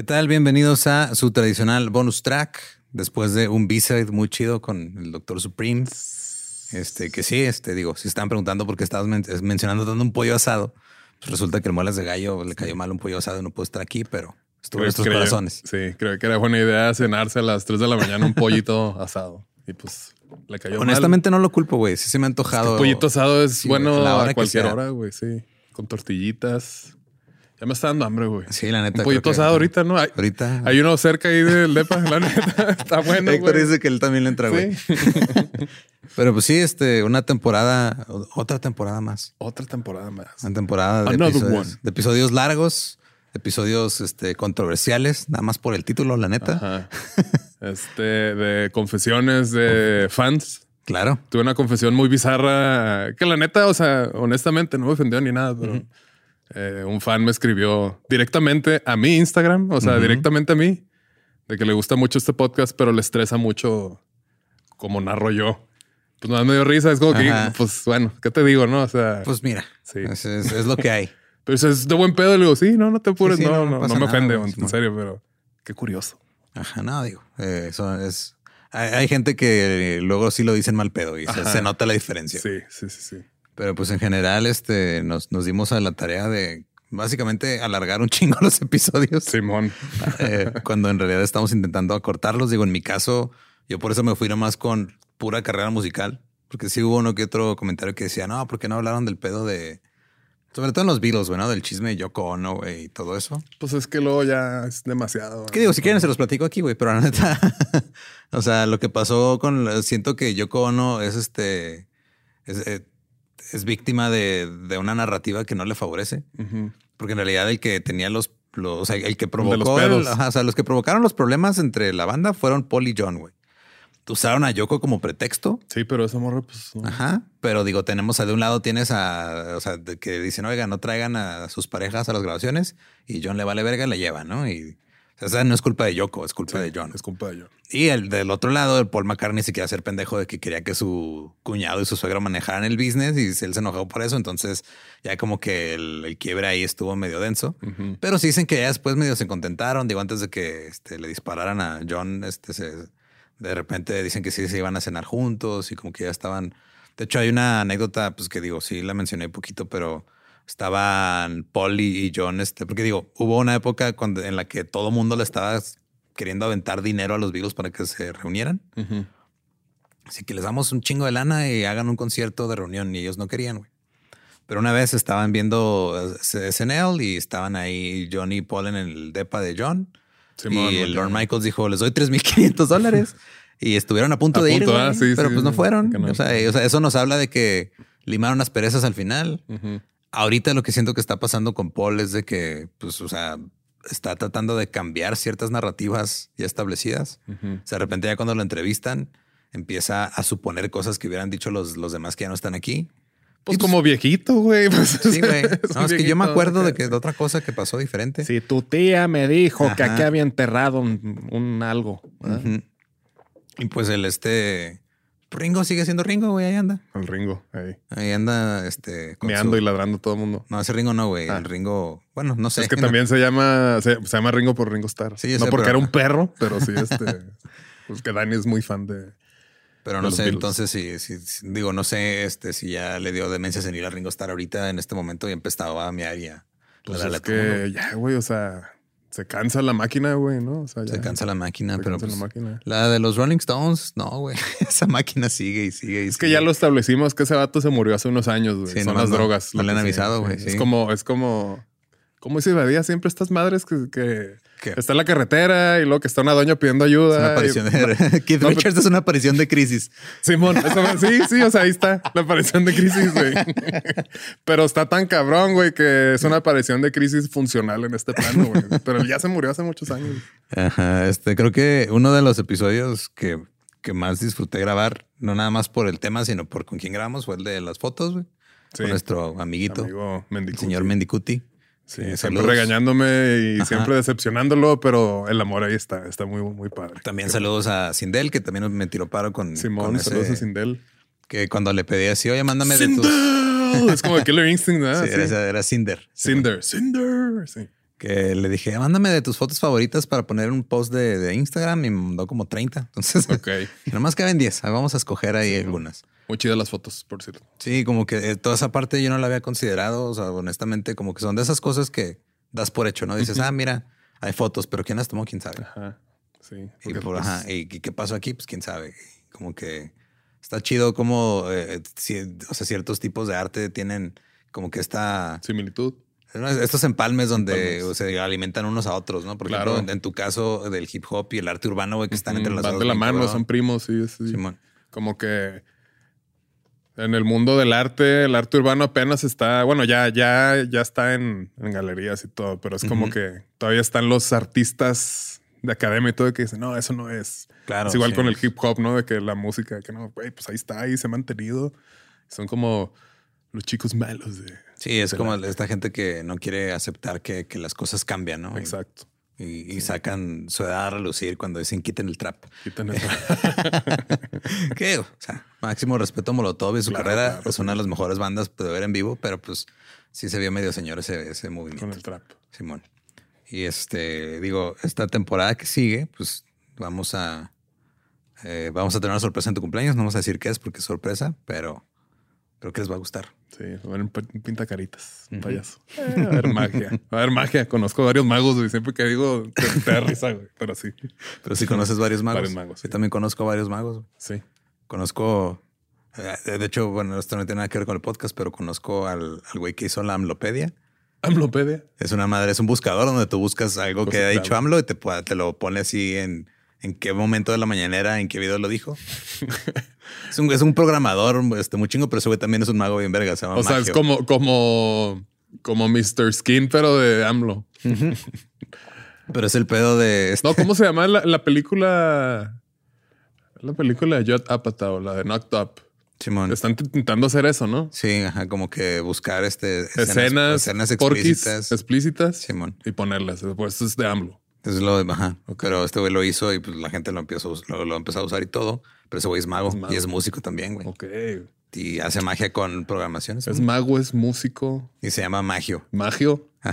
¿Qué tal? Bienvenidos a su tradicional bonus track. Después de un B-side muy chido con el Doctor Supreme. Este, que sí, este, digo, si están preguntando por qué estabas men- mencionando dando un pollo asado, pues resulta que el muelas de gallo le cayó mal un pollo asado y no puede estar aquí, pero estuvo en nuestros Creo- corazones. Sí, creo que era buena idea cenarse a las 3 de la mañana un pollito asado. Y pues le cayó mal. Honestamente no lo culpo, güey. Sí se me ha El antojado. pollito asado es Sí, bueno a cualquier hora, güey, sí. Con tortillitas. Ya me está dando hambre, güey. Sí, la neta. Un pollito asado ahorita, ¿no? Hay, Ahorita. hay uno cerca ahí del depa, la neta. Está bueno, Héctor güey. dice que él también le entra, güey. Sí. Pero pues sí, este, una temporada, otra temporada más. Otra temporada más. Una temporada episodios, de episodios largos, episodios este, controversiales, nada más por el título, la neta. Ajá. Este, de confesiones de fans. Claro. Tuve una confesión muy bizarra que la neta, o sea, honestamente no me ofendió ni nada, pero eh, un fan me escribió directamente a mi Instagram, o sea, directamente a mí, de que le gusta mucho este podcast, pero le estresa mucho como narro yo. Pues nada, me dio risa, es como que, pues bueno, ¿qué te digo, no? O sea, Pues mira, Sí. es, es- es lo que hay. pero eso es de buen pedo, le digo, sí, no, no te apures, Sí, sí, no, no, no, me nada, ofende, en serio, pero qué curioso. Ajá, no, digo, eh, eso es... Hay, hay gente que luego sí lo dicen mal pedo y se nota la diferencia. Sí, sí, sí, sí. Pero pues en general este, nos, nos dimos a la tarea de básicamente alargar un chingo los episodios. Simón. Eh, cuando en realidad estamos intentando acortarlos. Digo, en mi caso, yo por eso me fui nomás con pura carrera musical, porque sí hubo uno que otro comentario que decía, no, ¿por qué no hablaron del pedo de, sobre todo en los Beatles, bueno, del chisme de Yoko Ono, güey, y todo eso? Pues es que luego ya es demasiado. ¿Qué digo? Si quieren se los platico aquí, güey, pero la neta, o sea, lo que pasó con, siento que Yoko Ono es este, es, eh, es víctima de, de una narrativa que no le favorece. Porque en realidad el que tenía los, los o sea, el que los provocó, el- ajá, o sea, los que provocaron los problemas entre la banda fueron Paul y John, güey. Usaron a Yoko como pretexto. Sí, pero esa morra, pues. no. Ajá. Pero digo, tenemos a de un lado tienes a, o sea, que dicen, oiga, no traigan a sus parejas a las grabaciones y John le vale verga y le lleva, ¿no? Y o sea, no es culpa de Yoko, es culpa de John. Es culpa de John. Y el del otro lado, el Paul McCartney se quería hacer pendejo de que quería que su cuñado y su suegro manejaran el business y él se enojó por eso. Entonces ya como que el, el quiebre ahí estuvo medio denso. Pero sí dicen que ya después medio se contentaron. Digo, antes de que este, le dispararan a John, este, se- de repente dicen que sí se iban a cenar juntos y como que ya estaban. De hecho, hay una anécdota, pues que digo, sí la mencioné un poquito, pero estaban Paul y y John, este, porque digo, hubo una época cuando, en la que todo mundo le estaba queriendo aventar dinero a los Beatles para que se reunieran. Ujú. Así que les damos un chingo de lana y hagan un concierto de reunión y ellos no querían, güey. Pero una vez estaban viendo eh, SNL y estaban ahí Johnny y Paul en el depa de John. Simón, y el. Lord Michaels dijo, les doy 3.500 dólares. y estuvieron a punto A de ir, punto, güey, ah, sí, pero sí, pues no fueron. No. O, sea, o sea, eso nos habla de que limaron las perezas al final. Ujú. Ahorita lo que siento que está pasando con Paul es de que, pues, o sea, está tratando de cambiar ciertas narrativas ya establecidas. Ujú. O sea, de repente ya cuando lo entrevistan, empieza a suponer cosas que hubieran dicho los, los demás que ya no están aquí. Pues Y, como viejito, güey. Pues, Sí, güey. No, es que yo me acuerdo de que de otra cosa que pasó diferente. Si tu tía me dijo que aquí había enterrado un, un algo. Y pues el este Ringo sigue siendo Ringo, güey. Ahí anda. El Ringo, ahí. Ahí anda, este. Meando su- y ladrando todo el mundo. No, ese Ringo no, güey. Ah. El Ringo, bueno, no sé. es que No. también se llama, se, se llama Ringo por Ringo Starr. Sí, yo no sé, porque pero- era un perro, pero sí, este. pues que Dani es muy fan de. Pero no sé, Beatles. entonces si, si- si- digo, no sé este, si ya le dio demencia senil a Ringo Starr ahorita en este momento y empezaba a mear ya. Pues es que ya, güey, o sea, se cansa la máquina, güey, ¿no? O sea, ya, Se cansa la máquina, se pero cansa pues, la máquina. la de los Rolling Stones, no, güey. Esa máquina sigue y sigue y Es que ya lo establecimos que ese vato se murió hace unos años, güey. Sí, Son las no- drogas. no lo le han avisado, güey, Es sí. como, es como, ¿cómo dice Badía? Siempre estas madres que, que Está en la carretera y luego que está una doña pidiendo Es ayuda. una y- aparición de Keith No, pero- Richards es una aparición de crisis. Simón, eso- sí, sí, o sea, ahí está la aparición de crisis, güey. Pero está tan cabrón, güey, que es una aparición de crisis funcional en este plano, güey. Pero él ya se murió hace muchos años. Ajá, este creo que uno de los episodios que, que más disfruté grabar, no nada más por el tema, sino por con quién grabamos, fue el de las fotos, güey. Sí. Con nuestro amiguito, Amigo el señor Mendicuti. Sí, Eh, siempre saludos. regañándome y Ajá. siempre decepcionándolo, pero el amor ahí está, está muy, muy padre. También saludos a Sindel, que también me tiró paro con, Simón, con ese- saludos a Sindel. que cuando le pedí así, oye, mándame de tus... Es como Killer Instinct, ¿verdad? Sí, Sí. Era, era Cinder. Cinder. Cinder. Sí. Que le dije, mándame de tus fotos favoritas para poner un post de, de Instagram y me mandó como 30. Entonces, Ok. nomás caben 10. Ahí Vamos a escoger ahí algunas. Muy chidas las fotos, por cierto. Sí, como que eh, toda esa parte yo no la había considerado. O sea, honestamente, como que son de esas cosas que das por hecho, ¿no? Dices, ah, mira, hay fotos, pero ¿quién las tomó? ¿Quién sabe? Ajá. Sí. Y, por, pues, ajá, y, qué pasó aquí? Pues quién sabe. Como que está chido como, eh, o sea, ciertos tipos de arte tienen como que esta, Similitud. Estos empalmes donde Empalmes. se alimentan unos a otros, ¿no? Por Claro. ejemplo, en, tu caso del hip hop y el arte urbano, güey, que están entre las Van de la mano, son primos, sí, sí. Simón. Como que en el mundo del arte, el arte urbano apenas está, bueno, ya, ya, ya está en, en galerías y todo, pero es como que todavía están los artistas de academia y todo que dicen, no, eso no es. Claro. es igual sí. con el hip hop, ¿no? De que la música, que no, güey, pues ahí está, ahí se ha mantenido. Son como los chicos malos de... Sí, es como esta gente que no quiere aceptar que, que las cosas cambian, ¿no? Exacto. Y, y sacan su edad a relucir cuando dicen quiten el trap. Quitan el- Que, o sea, máximo respeto a Molotov y su Claro, carrera. claro, es una de las mejores bandas de ver en vivo, pero pues sí se vio medio señor ese, ese movimiento. con el trap. Simón. Y este, digo, esta temporada que sigue, pues vamos a eh, vamos a tener una sorpresa en tu cumpleaños. No vamos a decir qué es porque es sorpresa, pero creo que les va a gustar. Sí, va a haber un payaso. Eh, va a haber magia. Va a haber magia. Conozco varios magos, güey. Siempre que digo, te, te da risa, güey. Pero sí, Pero si conoces varios magos. Varios magos, sí. Yo también conozco varios magos. sí. Conozco, eh, de hecho, bueno, esto no tiene nada que ver con el podcast, pero conozco al al güey que hizo la Amlopedia. Amlopedia. Es una madre, es un buscador donde tú buscas algo que Cosas ha dicho AMLO y te, te lo pone así en, en qué momento de la mañanera, en qué video lo dijo. es, un, es un programador este, muy chingo, pero ese güey también es un mago bien verga. Se llama O sea, es como, como, como Mr. Skin, pero de AMLO. Pero es el pedo de... este- No, ¿cómo se llama la, la película? La película de Judd Apatow, la de Knocked Up. Simón. Están intentando hacer eso, ¿no? Sí, ajá, como que buscar este, Escenas, escenas explícitas. explícitas Simón. y ponerlas. Pues es de AMLO. Es lo de, ajá. Pero este güey lo hizo y pues la gente lo empezó, lo, lo empezó a usar y todo. Pero ese güey es mago, Es mago. y es músico también, güey. Ok. Y hace magia con programaciones. Es mago, es músico, Y se llama Magio. magio.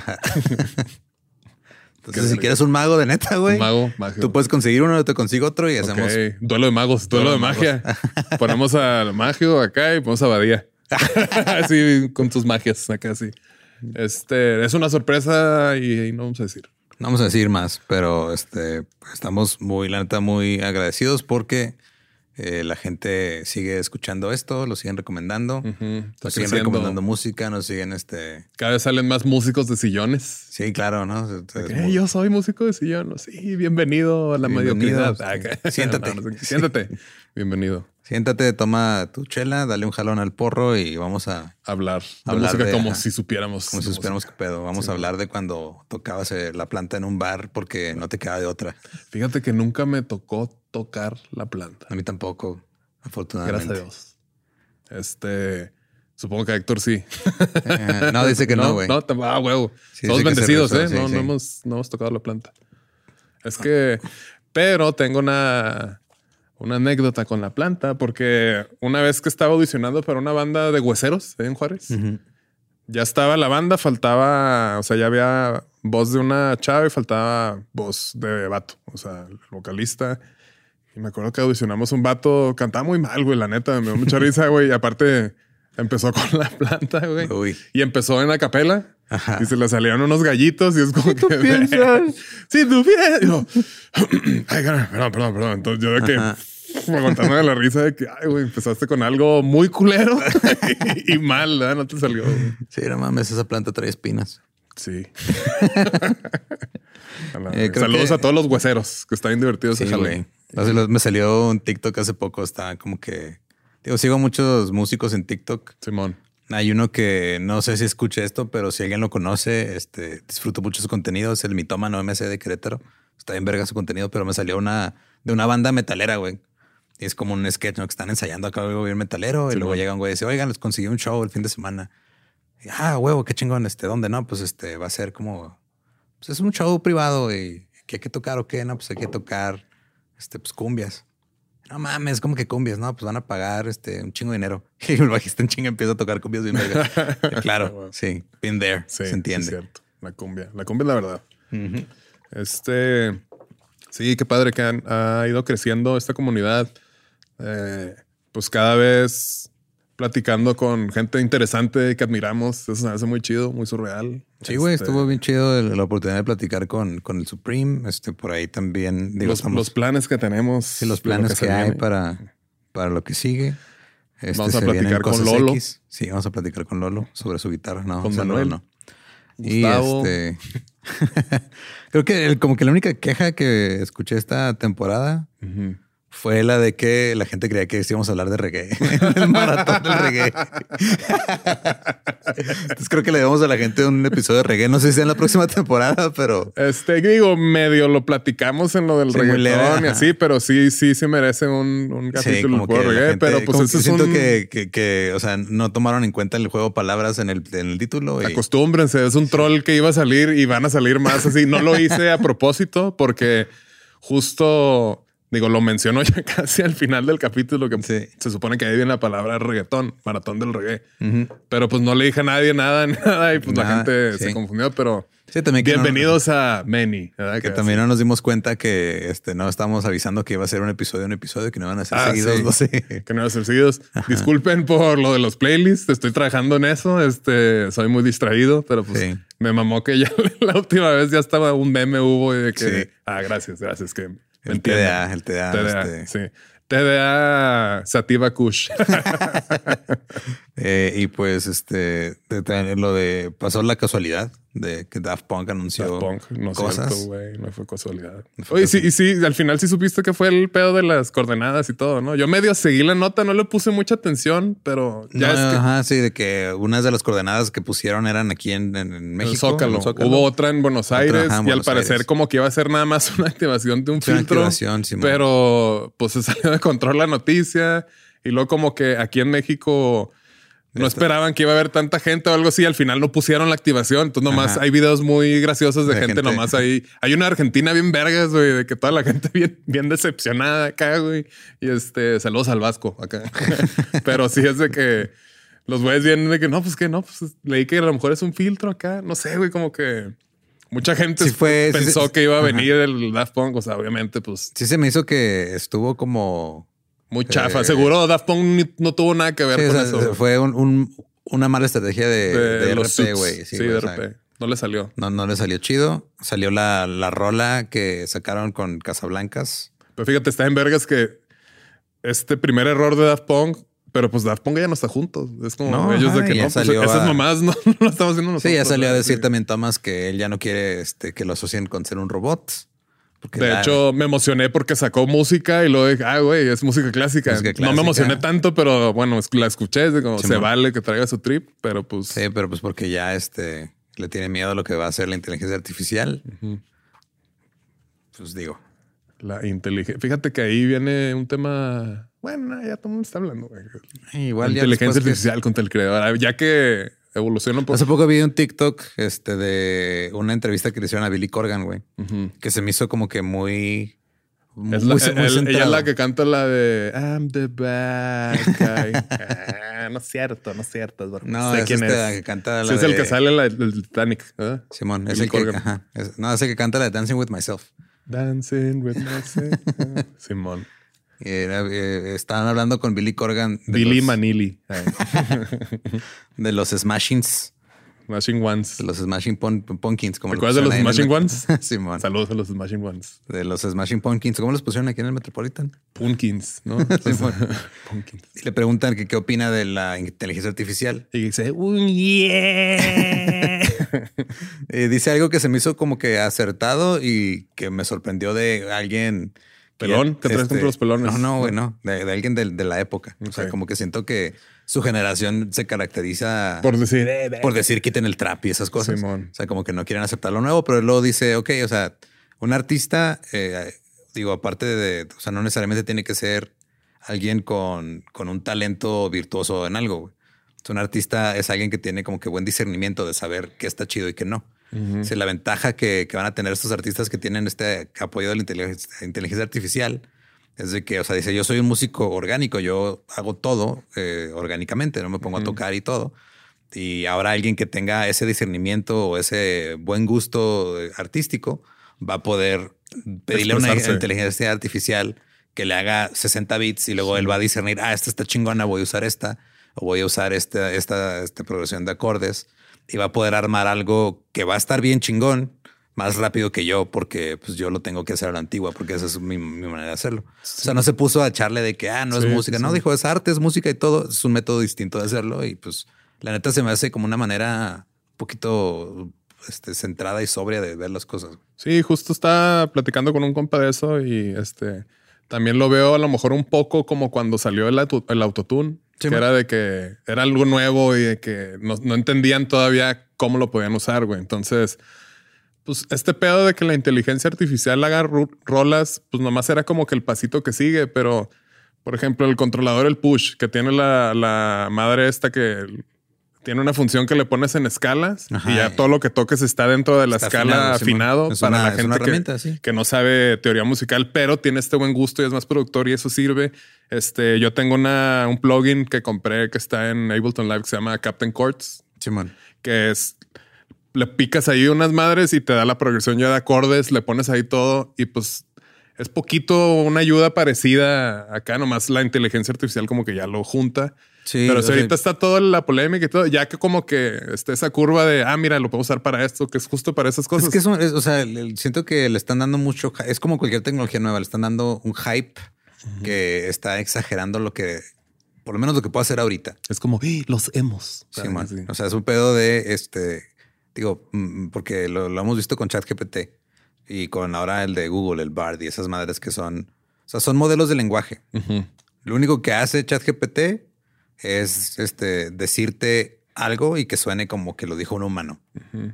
Entonces, Qué si quieres un mago de neta, güey, Mago, magio. tú puedes conseguir uno, yo te consigo otro y hacemos. Duelo de magos, duelo, Duelo de magia. Ponemos al magio acá y ponemos a Badía. Así con tus magias acá, sí. Este es una sorpresa y, y no vamos a decir. No vamos a decir más, pero este estamos muy, la neta, muy agradecidos porque Eh, la gente sigue escuchando esto, lo siguen recomendando. Está nos siguen recomendando música, nos siguen este. Cada vez salen más músicos de sillones. Sí, claro, ¿no? Entonces, yo soy músico de sillón. Sí, bienvenido a la Bienvenido, mediocridad. Ah, Siéntate. no, no sé. Siéntate. Bienvenido. Siéntate, toma tu chela, dale un jalón al porro y vamos a, Hablar de Hablar música de- como ajá. si supiéramos. como si supiéramos qué pedo. Vamos Sí. a hablar de cuando tocabas eh, la planta en un bar porque no te queda de otra. Fíjate que nunca me tocó tocar la planta. A mí tampoco, afortunadamente. Gracias a Dios. Este, supongo que a Héctor sí. Eh, no, dice que no, güey. No, tam- ah, huevo. Sí, Todos bendecidos, rezó, ¿eh? sí, no, no hemos, no hemos tocado la planta. Es que, pero tengo una, una anécdota con la planta, porque una vez que estaba audicionando para una banda de hueseros ¿eh? en Juárez, ya estaba la banda, faltaba, o sea, ya había voz de una chava y faltaba voz de vato, o sea, el vocalista. Y me acuerdo que audicionamos un vato, cantaba muy mal, güey, la neta, me dio mucha risa, güey. Y aparte empezó con la planta, güey. Uy. Y empezó en la capela. Ajá. Y se le salieron unos gallitos y es como que... piensas? Sí, tú piensas. Yo, Ay, perdón, perdón, perdón. Entonces yo de que... Aguantándome la risa de que, ay, güey, empezaste con algo muy culero y, y mal, ¿verdad? No te salió. güey. Sí, no mames, esa planta trae espinas. Sí. Eh, Saludos que- a todos los hueseros que están bien divertidos. Sí, ese jale. Me salió un TikTok hace poco, está como que... Digo, sigo muchos músicos en TikTok. Simón. Hay uno que no sé si escucha esto, pero si alguien lo conoce, este, disfruto mucho su contenido. Es el mitómano MC de Querétaro. Está bien verga su contenido, pero me salió una de una banda metalera, güey. Y es como un sketch, ¿no? Que están ensayando acá algo bien metalero. y luego güey. llega un güey y dice, oigan, les conseguí un show el fin de semana. Y, ah, huevo, qué chingón. Este, ¿dónde? No, pues este va a ser como, pues es un show privado y ¿qué hay que tocar o qué? No, pues hay que tocar, este, pues cumbias. No mames, como que cumbias, no, pues van a pagar este un chingo de dinero. Y el bajista en chinga empieza a tocar cumbias bien verga. claro, sí, been there, Sí, se entiende. cierto. La cumbia. La cumbia es la verdad. Este, sí, qué padre que han- ha ido creciendo esta comunidad. Eh, pues cada vez platicando con gente interesante que admiramos. Eso me hace muy chido, muy surreal. Sí, güey, Este, estuvo bien chido la oportunidad de platicar con, con el Supreme. Este, por ahí también, digo, Los, estamos- los planes que tenemos. sí, los lo planes que, hay para, para lo que sigue. Este, Vamos a platicar con Lolo. X. Sí, vamos a platicar con Lolo sobre su guitarra. No, Con o sea, no, Manuel. no. Y este, creo que el- como que la única queja que escuché esta temporada. Fue la de que la gente creía que íbamos a hablar de reggae, el maratón del reggae. Entonces creo que le damos a la gente un episodio de reggae. No sé si sea en la próxima temporada, pero Este, digo, medio lo platicamos en lo del Sí, reggaetón y así, pero sí, sí se merece un, un sí, capítulo por la reggae, gente- pero pues ese que es siento un... que, que, que, o sea, no tomaron en cuenta el juego de palabras en el, en el título. Y, Acostúmbrense, es un troll que iba a salir y van a salir más así. No lo hice a propósito porque justo, digo, lo mencionó ya casi al final del capítulo que Sí. se supone que ahí viene la palabra reggaetón, maratón del reggae. Pero pues no le dije a nadie nada, nada y pues la gente sí. se confundió, pero Sí, también no- bienvenidos a Many. ¿verdad? Que Que también no nos dimos cuenta que este, no estábamos avisando que iba a ser un episodio, un episodio, que no iban a ser Ah, seguidos. No sé. que no iban a ser seguidos. Disculpen por lo de los playlists. Estoy trabajando en eso. Este soy muy distraído, pero pues me mamó que ya la última vez ya estaba un meme hubo y de que ah, gracias, gracias que El. TDA, el TDA. TDA, este, sí. TDA Sativa Kush. eh, y pues este lo de pasó la casualidad de que Daft Punk anunció Daft Punk, no cosas. cierto, güey. No fue casualidad. No fue Oye, sí, y sí, al final sí supiste que fue el pedo de las coordenadas y todo, ¿no? Yo medio seguí la nota, no le puse mucha atención, pero ya No, es que ajá, sí, de que unas de las coordenadas que pusieron eran aquí en, México. el Zócalo. en el Zócalo. Hubo otra en Buenos Otra, Aires ajá, en y al parecer Aires. como que iba a ser nada más una activación de un Sí, filtro. Simón. pero pues se salió de control la noticia y luego como que aquí en México no Esto- esperaban que iba a haber tanta gente o algo así. Al final no pusieron la activación. Entonces nomás Ajá. hay videos muy graciosos de, De gente, gente. nomás ahí. Hay una Argentina bien vergas, güey, de que toda la gente bien, bien decepcionada acá, güey. Y este, saludos al Vasco acá. Pero sí es de que los güeyes vienen de que no, pues que no, pues leí que a lo mejor es un filtro acá. No sé, güey, como que mucha gente Sí fue- sí, pensó sí, que iba a ajá. venir el Daft Punk. O sea, obviamente, pues Sí se me hizo que estuvo como... muy chafa. Eh, Seguro Daft Punk no tuvo nada que ver Sí, o con sea, eso. fue un- un- una mala estrategia de, de los RP, güey. Sí, de o sea, RP. No le salió. No, no le salió chido. Salió la, la rola que sacaron con Casablancas. Pero fíjate, está en vergas que este primer error de Daft Punk, pero pues Daft Punk ya no está juntos. Es como No, ellos de que no, pues, salió esas a- mamás no, no lo estamos haciendo nosotros. Sí, ya salió a decir Sí. también Thomas que él ya no quiere este, que lo asocien con ser un robot. Porque De la- hecho, me emocioné porque sacó música y luego dije, ah, güey, es música clásica. Música No me emocioné tanto, pero bueno, la escuché, es de como se vale que traiga su trip, pero pues Sí, pero pues porque ya este le tiene miedo a lo que va a hacer la inteligencia artificial. Pues digo, la inteligencia. Fíjate que ahí viene un tema. Bueno, ya todo el mundo está hablando. güey. igual ya inteligencia que- artificial contra el creador. Ya que evoluciona un poco. Hace poco vi un TikTok este, de una entrevista que le hicieron a Billy Corgan, güey, que se me hizo como que muy. Es la- muy- muy el- ella es la que canta la de I'm the bad guy. Ah, no es cierto, no es cierto. Eduardo. No, sé es quién este es. que canta la Sí, es el de- que sale en la, el Titanic. Simón, es Billy el que, Corgan. ajá, es- no, es el que canta la de Dancing with Myself. Dancing with myself. Simón. Era, eh, estaban hablando con Billy Corgan Billy los, Manili. De los Smashings, Smashing Ones. de los Smashing Pun- Pumpkins. ¿Te acuerdas de los Smashing met- Simón. Saludos a los Smashing Ones. De los Smashing Pumpkins. ¿Cómo los pusieron aquí en el Metropolitan? Punkins, ¿no? Simón. Punkins. Y le preguntan que qué opina de la inteligencia artificial. Y dice, un yeah. Dice algo que se me hizo como que acertado y que me sorprendió de alguien. ¿Pelón? ¿Qué traes contra los pelones? No, no, güey, no. De, de alguien de, de la época. O sea, como que siento que su generación se caracteriza Por decir, eh, por decir quiten el trap y esas cosas. Simón. O sea, como que no quieren aceptar lo nuevo, pero él luego dice, ok, o sea, un artista, eh, digo, aparte de, o sea, no necesariamente tiene que ser alguien con, con un talento virtuoso en algo. güey. Un artista es alguien que tiene como que buen discernimiento de saber qué está chido y qué no. O sea, la ventaja que, que van a tener estos artistas que tienen este apoyo de la inteligencia, inteligencia artificial es de que, o sea, dice, yo soy un músico orgánico, yo hago todo eh, orgánicamente, no me pongo a tocar y todo. Y ahora alguien que tenga ese discernimiento o ese buen gusto eh, artístico va a poder pedirle a una inteligencia artificial que le haga 60 bits y luego él va a discernir, ah, esta está chingona, voy a usar esta, o voy a usar esta, esta, esta progresión de acordes y va a poder armar algo que va a estar bien chingón más rápido que yo porque pues yo lo tengo que hacer a la antigua porque esa es mi, mi manera de hacerlo. O sea, no se puso a echarle de que, ah, no Sí, es música. sí. No, dijo, es arte, es música y todo. Es un método distinto de hacerlo y pues la neta se me hace como una manera un poquito este, centrada y sobria de ver las cosas. Sí, justo estaba platicando con un compa de eso y este también lo veo a lo mejor un poco como cuando salió el, el autotune, Sí, que man. era de que era algo nuevo y de que no, no entendían todavía cómo lo podían usar, güey. Entonces, pues este pedo de que la inteligencia artificial haga rolas, pues nomás era como que el pasito que sigue, pero por ejemplo, el controlador, el push, que tiene la, la madre esta que tiene una función que le pones en escalas Ajá. y ya todo lo que toques está dentro de la Está escala afinado, Es para una- la gente que, sí. que no sabe teoría musical, pero tiene este buen gusto y es más productor y eso sirve. Este, yo tengo una, un plugin que compré que está en Ableton Live que se llama Captain Chords, Simón. que es le picas ahí unas madres y te da la progresión ya de acordes, le pones ahí todo y pues es poquito una ayuda parecida acá, nomás la inteligencia artificial como que ya lo junta. Sí, Pero si sea, ahorita está toda la polémica y todo, ya que como que esté esa curva de, ah, mira, lo puedo usar para esto, que es justo para esas cosas. Es que es un- es- o sea, le- siento que le están dando mucho, es como cualquier tecnología nueva, le están dando un hype que está exagerando lo que, por lo menos lo que puede hacer ahorita. Es como "¡Ah, los hemos. Sí, man. O sea, es un pedo de este, digo, mm, porque lo, lo hemos visto con ChatGPT y con ahora el de Google, el Bard y esas madres que son, o sea, son modelos de lenguaje. Lo único que hace ChatGPT es este, decirte algo y que suene como que lo dijo un humano.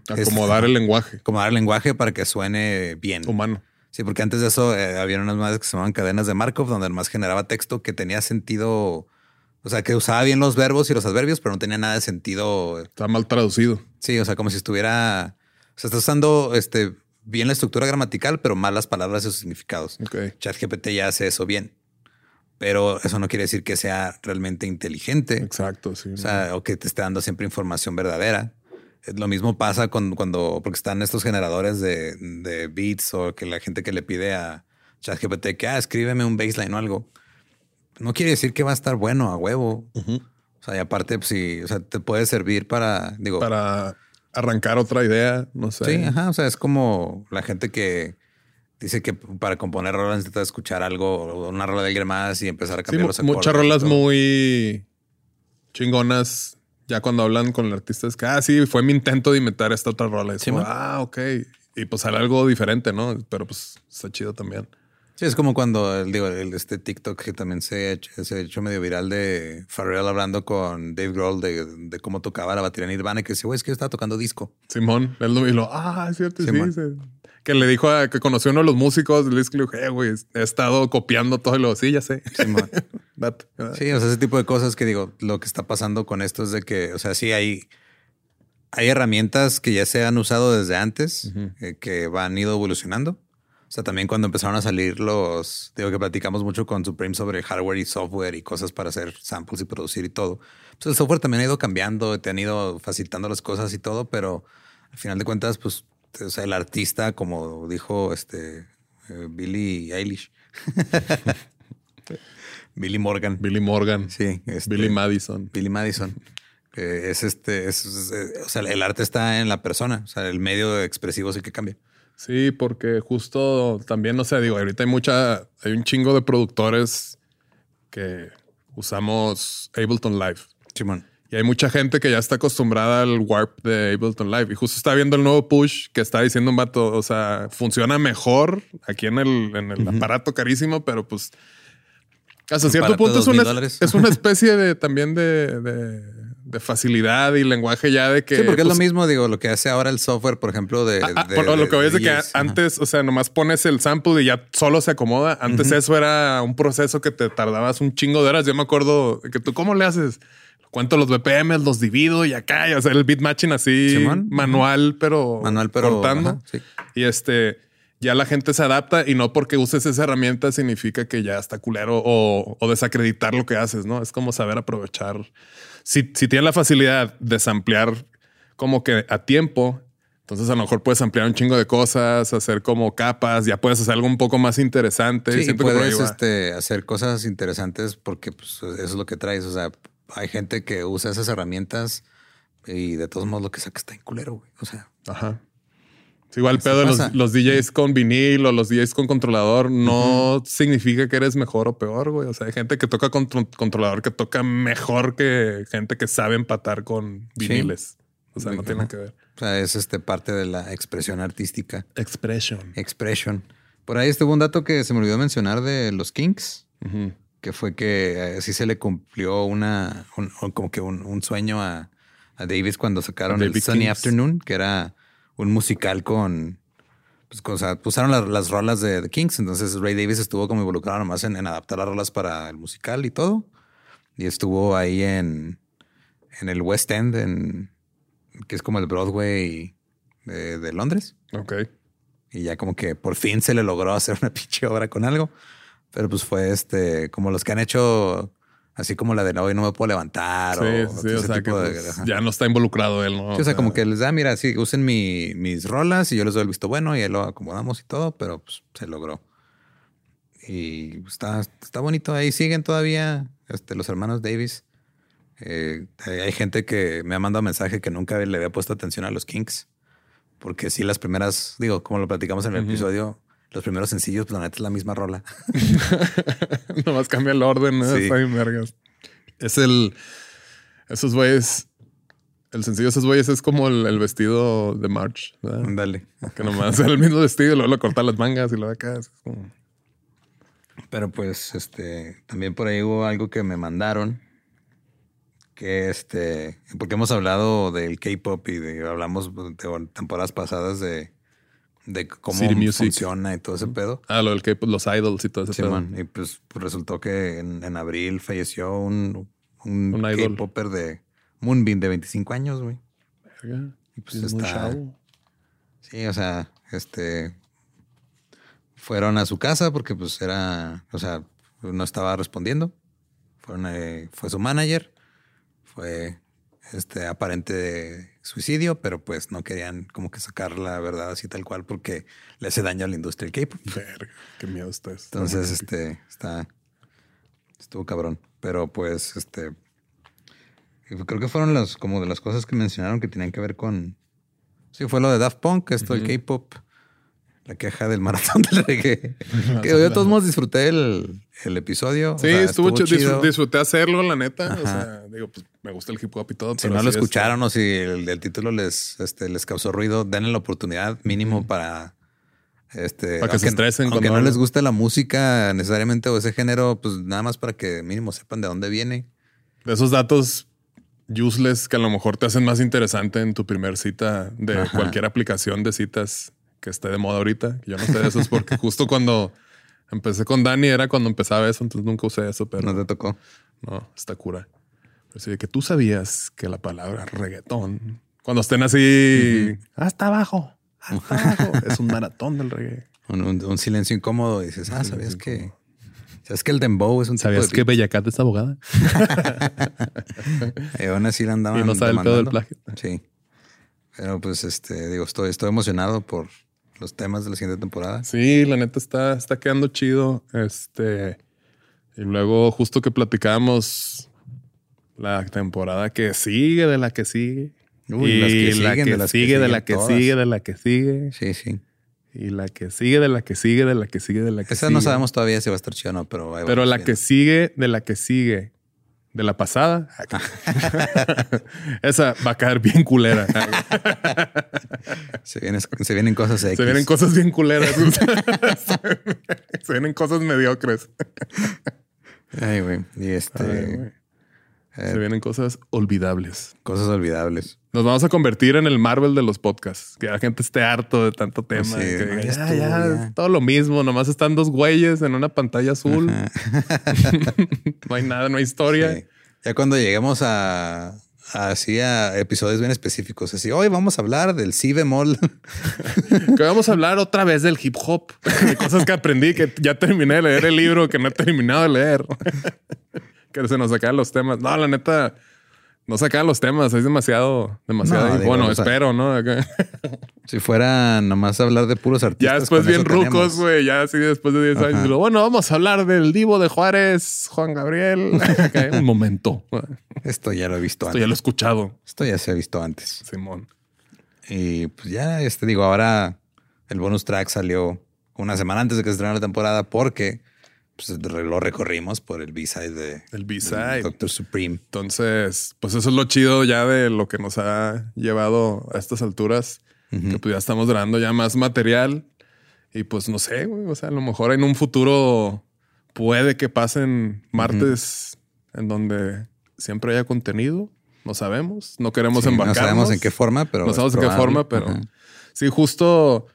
Acomodar el lenguaje Como dar lenguaje para que suene bien. humano. Sí, porque antes de eso eh, había unas madres que se llamaban cadenas de Markov, donde además generaba texto que tenía sentido, o sea, que usaba bien los verbos y los adverbios, pero no tenía nada de sentido. Está mal traducido. Sí, o sea, como si estuviera, o sea, está usando este, bien la estructura gramatical, pero mal las palabras y sus significados. Ok. ChatGPT ya hace eso bien, pero eso no quiere decir que sea realmente inteligente. Exacto, sí. O sea, o que te esté dando siempre información verdadera. Lo mismo pasa con, cuando, porque están estos generadores de, de beats o que la gente que le pide a ChatGPT que, ah, escríbeme un baseline o algo. No quiere decir que va a estar bueno a huevo. O sea, y aparte, pues sí, o sea, te puede servir para, digo, para arrancar otra idea, no sé. sí, ajá. O sea, es como la gente que, Dice que para componer rolas necesitas escuchar algo, una rola de alguien más y empezar a cambiar los acordes. Muchas rolas muy chingonas. Ya cuando hablan con el artista es que, ah, sí, fue mi intento de inventar esta otra rola. Es ah, ok. Y pues sale algo diferente, ¿no? Pero pues está chido también. Sí, es como cuando digo, este TikTok que también se ha, hecho, se ha hecho medio viral de Pharrell hablando con Dave Grohl de, cómo tocaba la batería en Nirvana y que dice, güey, es que yo estaba tocando disco. Simón, y lo, ah, es cierto, sí que le dijo a que conoció uno de los músicos, le dijo, eh, güey, he estado copiando todo y lo, sí, ya sé. Sí, o sea, ese tipo de cosas que digo, lo que está pasando con esto es de que, o sea, sí hay, hay herramientas que ya se han usado desde antes, eh, que van ido evolucionando. O sea, también cuando empezaron a salir los, digo que platicamos mucho con Supreme sobre hardware y software y cosas para hacer samples y producir y todo. Pues el software también ha ido cambiando, te han ido facilitando las cosas y todo, pero al final de cuentas, pues o sea, el artista, como dijo este eh, Billy Eilish. Billy Morgan. Billy Morgan. Sí. Este, Billy Madison. Billy Madison. es este, es, o sea, el arte está en la persona, o sea, el medio expresivo es el que cambia. Sí, porque justo también, no sé, digo, ahorita hay mucha, hay un chingo de productores que usamos Ableton Live. Simón. Y hay mucha gente que ya está acostumbrada al warp de Ableton Live. Y justo está viendo el nuevo push que está diciendo un vato. O sea, funciona mejor aquí en el, en el aparato carísimo, pero pues hasta cierto punto es una, es una, especie de también de, de, facilidad y lenguaje ya de que. Sí, porque es lo pues, mismo, digo, lo que hace ahora el software, por ejemplo, de. Ah, ah, lo que voy es de que antes, o sea, nomás pones el sample y ya solo se acomoda. Antes eso era un proceso que te tardabas un chingo de horas. Yo me acuerdo que tú, ¿cómo le haces? Cuento los BPM, los divido y acá, y hacer el beat matching así manual, pero manual, pero cortando. Y este ya la gente se adapta y no porque uses esa herramienta significa que ya está culero o, desacreditar lo que haces, ¿no? Es como saber aprovechar. Si, si tienes la facilidad de samplear como que a tiempo, entonces a lo mejor puedes ampliar un chingo de cosas, hacer como capas, ya puedes hacer algo un poco más interesante. Sí, puedes este, hacer cosas interesantes porque pues, eso es lo que traes. O sea, hay gente que usa esas herramientas y de todos modos lo que saca está en culero, güey. O sea. Ajá. igual el pedo de los, los, DJs con vinil o los DJs con controlador no significa que eres mejor o peor, güey. O sea, hay gente que toca con controlador que toca mejor que gente que sabe empatar con viniles. O sea, no tiene que ver. O sea, es este parte de la expresión artística. Expression. Expression. Por ahí estuvo un dato que se me olvidó mencionar de los Kinks que fue que así se le cumplió una, como que un, sueño a, Davis cuando sacaron el Sunny Afternoon, que era un musical con, pues, o sea, usaron las, rolas de The Kings, entonces Ray Davis estuvo como involucrado nomás en, adaptar las rolas para el musical y todo, y estuvo ahí en, en el West End, en, que es como el Broadway de, de Londres. Ok. Y ya como que por fin se le logró hacer una pinche obra con algo. Pero pues fue este, como los que han hecho, así como la de hoy no me puedo levantar. Sí, o, sí, o sea que pues, ya no está involucrado él, ¿no? o, sea, como que les da, mira, sí, usen mi, mis rolas y yo les doy el visto bueno y ahí lo acomodamos y todo, pero pues se logró. Y está, está bonito. Ahí siguen todavía este, los hermanos Davis. Eh, hay gente que me ha mandado mensaje que nunca le había puesto atención a los Kinks. Porque sí, las primeras, digo, como lo platicamos en el episodio, los primeros sencillos, pues la neta es la misma rola. Nomás cambia el orden, ¿no? Sí. vergas. Es el. Esos güeyes. El sencillo de esos güeyes es como el, vestido de March. Dale. Que nomás es el mismo vestido, luego lo corta las mangas y lo de acá. Pero pues, este, también por ahí hubo algo que me mandaron. Que este, porque hemos hablado del K-pop y de, hablamos de temporadas pasadas de de cómo funciona y todo ese pedo. Ah, lo del que pues, los idols y todo ese pedo. Y pues, resultó que en, abril falleció un, un, K-popper de Moonbeam de 25 años, güey. Y pues está. Sí, o sea, este. Fueron a su casa porque pues era. O sea, no estaba respondiendo. Fueron, eh, fue su manager. Fue este aparente suicidio, pero pues no querían como que sacar la verdad así tal cual porque le hace daño a la industria del K-pop. qué miedo está Entonces, este, está, estuvo cabrón, pero pues, este, creo que fueron las, como de las cosas que mencionaron que tenían que ver con, sí, fue lo de Daft Punk, esto del K-pop. La queja del maratón del reggae. que yo de todos modos disfruté el, el episodio. Sí, estuvo, chido. Disfruté hacerlo, la neta. O sea, digo, pues me gusta el hip hop y todo. Si no lo escucharon o si el, título les, este, les causó ruido, denle la oportunidad mínimo para este, para que se estresen. Aunque no les guste la música necesariamente o ese género, pues nada más para que mínimo sepan de dónde viene. De esos datos useless que a lo mejor te hacen más interesante en tu primer cita de cualquier aplicación de citas que esté de moda ahorita. Yo no sé de esos porque justo cuando empecé con Dani era cuando empezaba eso, entonces nunca usé eso, pero no te tocó. No, está cura. Así de que tú sabías que la palabra reggaetón, cuando estén así hasta abajo, es un maratón del reggae. Un, silencio incómodo. Y dices, ah, ¿sabías que? ¿Sabes que el dembow es un ¿Sabías que Bellacat es abogada? y aún así la andaban Y no sabe el pedo del plagio. Sí. Pero pues, este, digo, estoy, estoy emocionado por los temas de la siguiente temporada. Sí, la neta está, está quedando chido. Este... Y luego, justo que platicábamos la temporada que sigue, de la que sigue. y las que la siguen, que, de sigue, de la que sigue, de la que sigue. Sí, sí. Y la que sigue, de la que sigue, de la que sigue, de la que Esa sigue. no sabemos todavía si va a estar chido o no, pero... Pero la que sigue, de la que sigue, de la pasada. Esa va a caer bien culera. se, vienen, cosas Se vienen cosas bien culeras. se vienen cosas mediocres. Ay, güey. Y este... Se eh, vienen cosas olvidables. Cosas olvidables. Nos vamos a convertir en el Marvel de los podcasts. Que la gente esté harto de tanto tema. ya, todo lo mismo. Nomás están dos güeyes en una pantalla azul. no hay nada, no hay historia. Ya cuando lleguemos a, así a episodios bien específicos, así hoy vamos a hablar del si bemol. que vamos a hablar otra vez del hip hop, de cosas que aprendí, que ya terminé de leer el libro que no he terminado de leer que se nos sacan los temas. No, la neta, no sacan los temas. Es demasiado, demasiado. bueno, espero, ¿no? si fuera nomás hablar de puros artistas. Ya después bien rucos, güey. Ya así después de 10 años. bueno, vamos a hablar del Divo de Juárez, Juan Gabriel. Un momento. Esto ya lo he visto antes. Esto ya lo he escuchado. Esto ya se ha visto antes. Simón. Y pues ya, este digo, ahora el bonus track salió una semana antes de que se estrenara la temporada porque pues, lo recorrimos por el B-side de el B-side. Doctor Supreme. Entonces, pues eso es lo chido ya de lo que nos ha llevado a estas alturas, que pues ya estamos dando ya más material y pues no sé, güey, o sea, a lo mejor en un futuro puede que pasen martes en donde siempre haya contenido, no sabemos, no queremos sí, No sabemos en qué forma, pero no sabemos en qué forma, pero sí, justo,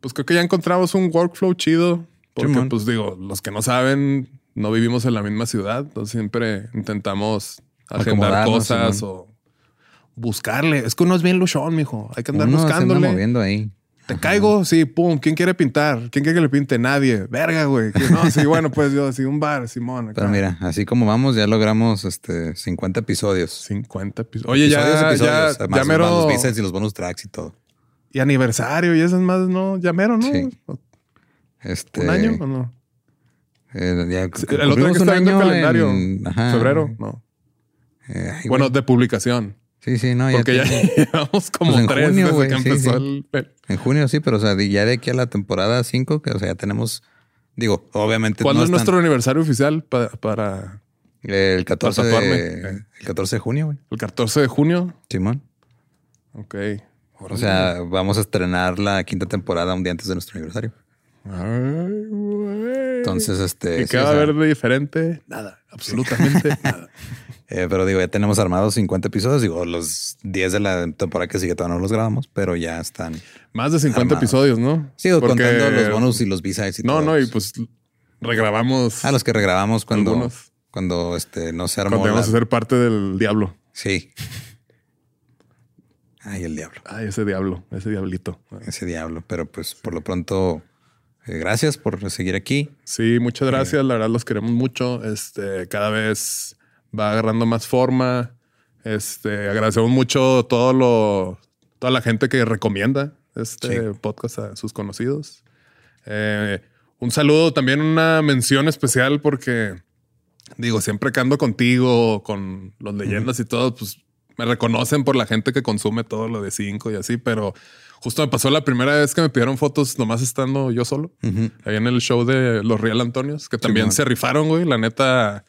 pues creo que ya encontramos un workflow chido porque, pues digo, los que no saben, no vivimos en la misma ciudad. Entonces siempre intentamos agendar cosas o buscarle. Es que uno es bien luchón, mijo. Hay que andar uno buscándole. Se moviendo ahí. Te caigo, sí, pum. ¿Quién quiere pintar? ¿Quién quiere que le pinte? Nadie. Verga, güey. No, sí, bueno, pues yo, sí, un bar, Simón. Pero mira, así como vamos, ya logramos este 50 episodios. 50 episodios. Oye, ya, ya, ya mero. Los y los bonus tracks y todo. Y aniversario y esas más, ¿no? Ya mero, ¿no? Sí. Este, ¿Un año o no? Eh, ya el otro que está en el calendario. febrero, no. Eh, bueno, de publicación. Sí, sí, no. Porque ya, llevamos como pues tres junio, desde que empezó El... En junio sí, pero o sea, ya de aquí a la temporada 5, que o sea, ya tenemos, digo, obviamente. ¿Cuándo es nuestro aniversario oficial para, el 14 de, el 14 de junio, güey. ¿El 14 de junio? Simón. Ok. O sea, vamos a estrenar la quinta temporada un día antes de nuestro aniversario. Entonces, este. ¿Y qué va a haber de diferente? Nada, absolutamente nada. Eh, pero digo, ya tenemos armados 50 episodios. Digo, los 10 de la temporada que sigue todavía no los grabamos, pero ya están. Más de 50 episodios, ¿no? Sigo contando los bonus y los B-sides y No, no, y pues regrabamos. Ah, los que regrabamos cuando, cuando este, no se armó. Cuando íbamos a ser parte del diablo. Sí. Ay, el diablo. Ay, ese diablo, ese diablito. Ese diablo. Pero pues por lo pronto gracias por seguir aquí. Sí, muchas gracias. La verdad los queremos mucho. Este, cada vez va agarrando más forma. Este, agradecemos mucho todo lo, toda la gente que recomienda este podcast a sus conocidos. Eh, un saludo, también una mención especial porque digo, siempre que ando contigo, con los leyendas y todo, pues me reconocen por la gente que consume todo lo de cinco y así, pero Justo me pasó la primera vez que me pidieron fotos nomás estando yo solo. Ahí en el show de los Real Antonios, que también se rifaron, güey. La neta,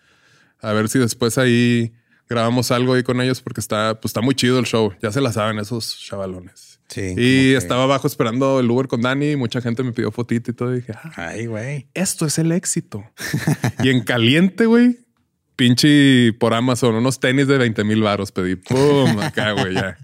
a ver si después ahí grabamos algo ahí con ellos porque está, pues está muy chido el show. Ya se la saben esos chavalones. Sí. Y estaba abajo esperando el Uber con Dani y mucha gente me pidió fotito y todo. Y dije, ah, Ay, güey. esto es el éxito. y en caliente, güey, pinche por Amazon, unos tenis de 20 mil baros pedí. Pum, acá, güey, ya.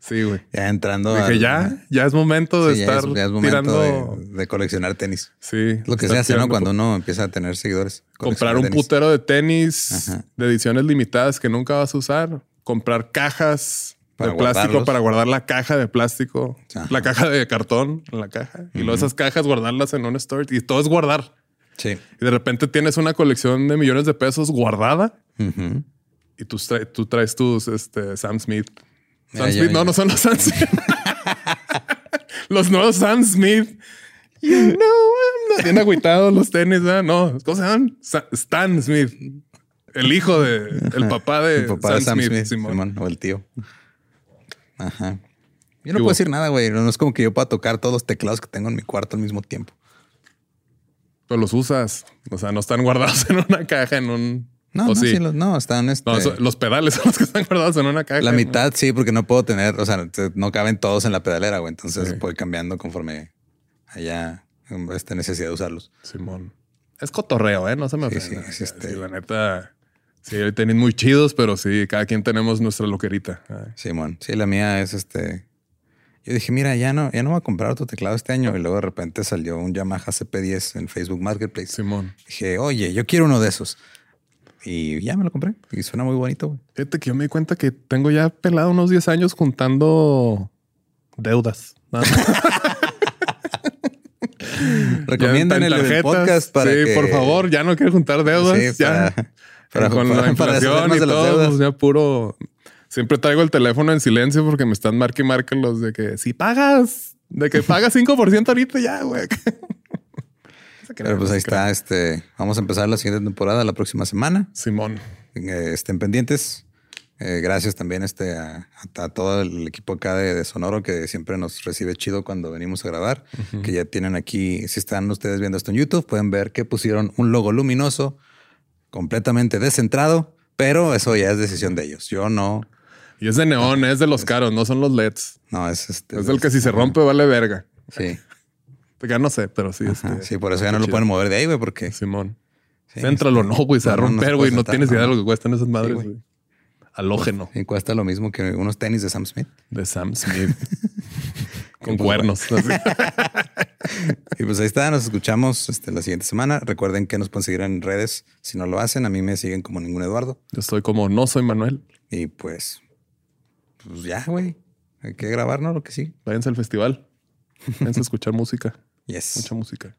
Sí, güey. Ya entrando. Dije, al- ya, ya es momento de Sí, ya estar es, ya es momento tirando. de, de coleccionar tenis. Sí. Lo que se hace, ¿no? Cuando uno empieza a tener seguidores. comprar un tenis. putero de tenis Ajá. de ediciones limitadas que nunca vas a usar, comprar cajas Para de plástico guardarlos. para guardar la caja de plástico, Ajá. la caja de cartón en la caja y luego esas cajas guardarlas en un store y todo es guardar. Sí. Y de repente tienes una colección de millones de pesos guardada y tú, traes, tú traes tus este, Sam Smith. Sam Smith, no, no son los Sam Smith. los nuevos Sam Smith. You know Bien agüitados los tenis, ¿verdad? No, ¿cómo se llaman? Stan Smith. El hijo de, el papá de, El papá de Sam, Sam Smith, Smith, Simón. Simón, o el tío. Ajá. Yo no ¿Qué puedo decir nada, güey. No es como que yo pueda tocar todos los teclados que tengo en mi cuarto al mismo tiempo. Pero los usas. O sea, no están guardados en una caja, en un. No, ¿O no, sí? sí, los- no, están este, No, los pedales son los que están guardados en una caja. la mitad sí, porque no puedo tener, o sea, no caben todos en la pedalera, güey. Entonces Sí. voy cambiando conforme haya um, esta necesidad de usarlos. Simón. Es cotorreo, ¿eh? No se me Sí, ofenda. sí, es este- Sí, la neta. Sí, tenis muy chidos, pero sí, cada quien tenemos nuestra loquerita. Ay, Simón, sí, la mía es este. Yo dije, mira, ya no, ya no voy a comprar otro teclado este año. Y luego de repente salió un Yamaha CP10 en Facebook Marketplace. Simón. Dije, oye, yo quiero uno de esos. Y ya me lo compré. Y suena muy bonito, güey. Fíjate que yo me di cuenta que tengo ya pelado unos 10 años juntando deudas. Recomiendan el, en el podcast para Sí, que... por favor, ya no quiero juntar deudas. Sí, ya. para- para- con para- la inflación y todo, pues ya puro. Siempre traigo el teléfono en silencio porque me están marque y marque los de que si pagas, de que pagas 5% ahorita ya, güey. Pero pues ahí está. Este, vamos a empezar la siguiente temporada la próxima semana. Simón. Eh, estén pendientes. Eh, gracias también este, a, a- todo el equipo acá de, de Sonoro que siempre nos recibe chido cuando venimos a grabar. Que ya tienen aquí, si están ustedes viendo esto en YouTube, pueden ver que pusieron un logo luminoso completamente descentrado, pero eso ya es decisión de ellos. Yo no, Y es de neón, es de los caros, no son los LEDs. no es este. Es del que si se rompe vale verga. Sí, Ya no sé, pero sí. ajá, este, sí, por eso ya no lo pueden mover de ahí, güey, porque Simón. Sí, Céntralo, no, güey, se va a romper, güey. No tienes idea de lo que cuestan esas madres, güey. Halógeno y cuesta lo mismo que unos tenis de Sam Smith. de Sam Smith. Con cuernos. así. Y pues ahí está, nos escuchamos este, la siguiente semana. Recuerden que nos pueden seguir en redes si no lo hacen. A mí me siguen como ningún Eduardo. Yo estoy como no soy Manuel. Y pues, pues ya, güey. Hay que grabar, ¿no? Lo que sí. Váyanse al festival. Váyanse a escuchar música. Yes. Mucha música.